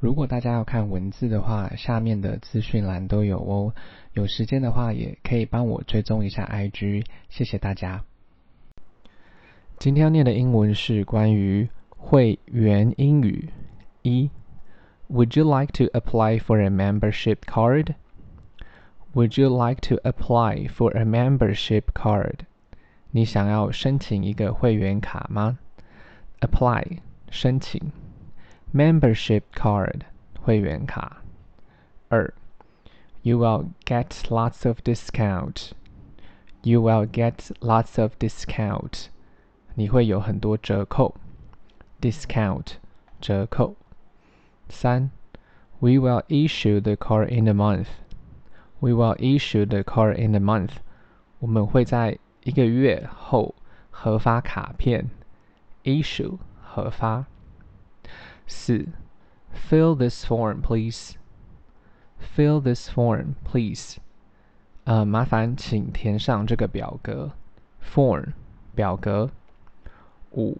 如果大家要看文字的话，下面的资讯栏都有哦。有时间的话，也可以帮我追踪一下 IG，谢谢大家。今天要念的英文是关于会员英语一。Would you like to apply for a membership card? Would you like to apply for a membership card? 你想要申请一个会员卡吗？Apply 申请。membership card 会员卡。二，You will get lots of discount. You will get lots of discount. 你会有很多折扣。discount 折扣。三，We will issue the card in a month. We will issue the card in a month. 我们会在一个月后核发卡片。issue 核发。 四，Fill this form, please. Fill this form, please. 呃，麻烦请填上这个表格。Form 表格。五，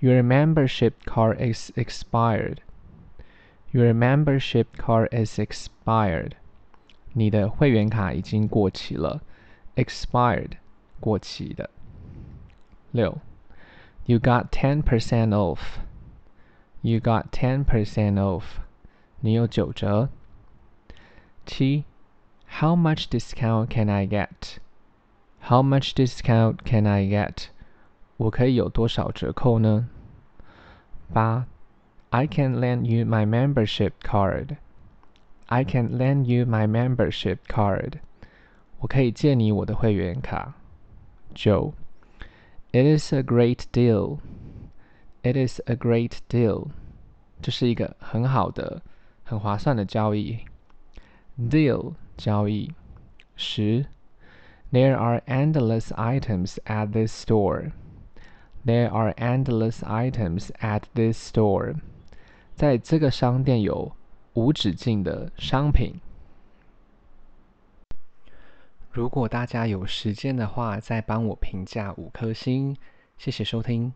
Your membership card is expired. Your membership card is expired. 你的会员卡已经过期了。Expired 过期的。六，You got ten percent off. You got ten percent off. 你有九折。七，How much discount can I get? How much discount can I get? 我可以有多少折扣呢？八，I can lend you my membership card. I can lend you my membership card. 我可以借你我的会员卡。九，It is a great deal. It is a great deal. 这是一个很好的、很划算的交易。Deal 交易。十，There are endless items at this store. There are endless items at this store. 在这个商店有无止境的商品。如果大家有时间的话，再帮我评价五颗星，谢谢收听。